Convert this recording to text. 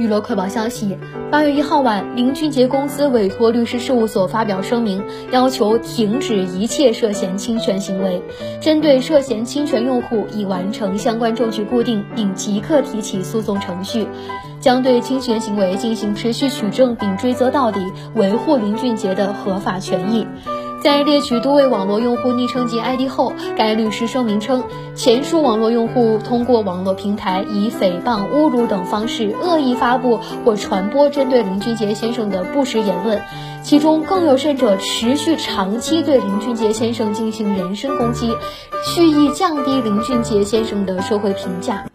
娱乐快报消息：八月一号晚，林俊杰公司委托律师事务所发表声明，要求停止一切涉嫌侵权行为。针对涉嫌侵权用户，已完成相关证据固定，并即刻提起诉讼程序，将对侵权行为进行持续取证并追责到底，维护林俊杰的合法权益。在列举多位网络用户昵称及 ID 后，该律师声明称，前述网络用户通过网络平台以诽谤、侮辱等方式恶意发布或传播针对林俊杰先生的不实言论，其中更有甚者持续长期对林俊杰先生进行人身攻击，蓄意降低林俊杰先生的社会评价。